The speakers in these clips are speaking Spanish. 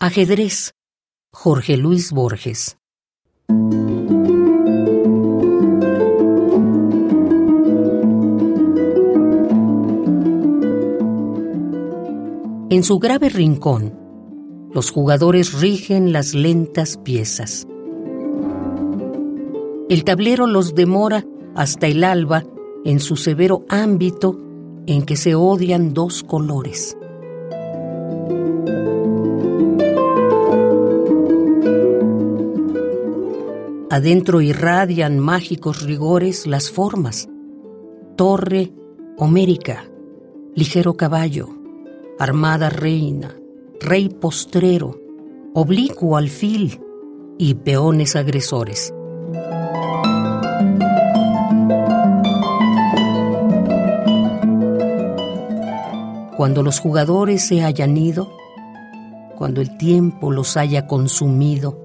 Ajedrez. Jorge Luis Borges. En su grave rincón, los jugadores rigen las lentas piezas. El tablero los demora hasta el alba en su severo ámbito en que se odian dos colores. Adentro irradian mágicos rigores las formas. Torre homérica, ligero caballo, armada reina, rey postrero, oblicuo alfil y peones agresores. Cuando los jugadores se hayan ido, cuando el tiempo los haya consumido,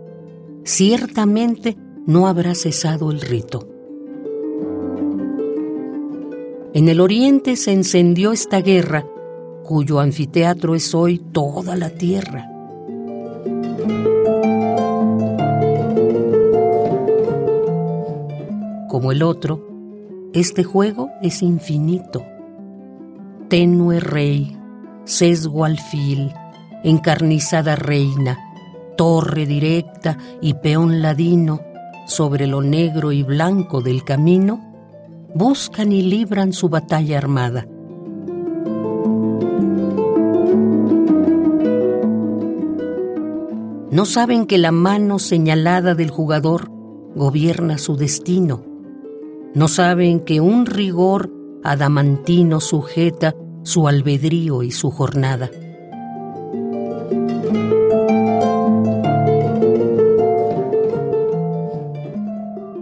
ciertamente no habrá cesado el rito. En el oriente se encendió esta guerra, cuyo anfiteatro es hoy toda la tierra. Como el otro, este juego es infinito. Tenue rey, sesgo alfil, encarnizada reina, torre directa y peón ladino, sobre lo negro y blanco del camino, buscan y libran su batalla armada. No saben que la mano señalada del jugador gobierna su destino. No saben que un rigor adamantino sujeta su albedrío y su jornada.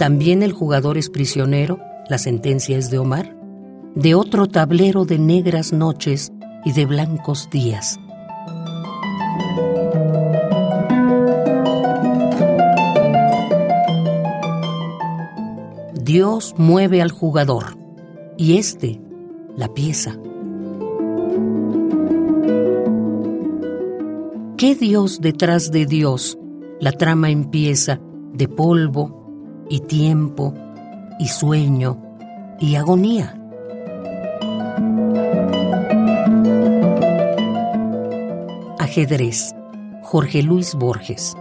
También el jugador es prisionero, la sentencia es de Omar, de otro tablero de negras noches y de blancos días. Dios mueve al jugador y éste la pieza. ¿Qué Dios detrás de Dios? La trama empieza de polvo, y tiempo y sueño y agonía. Ajedrez. Jorge Luis Borges.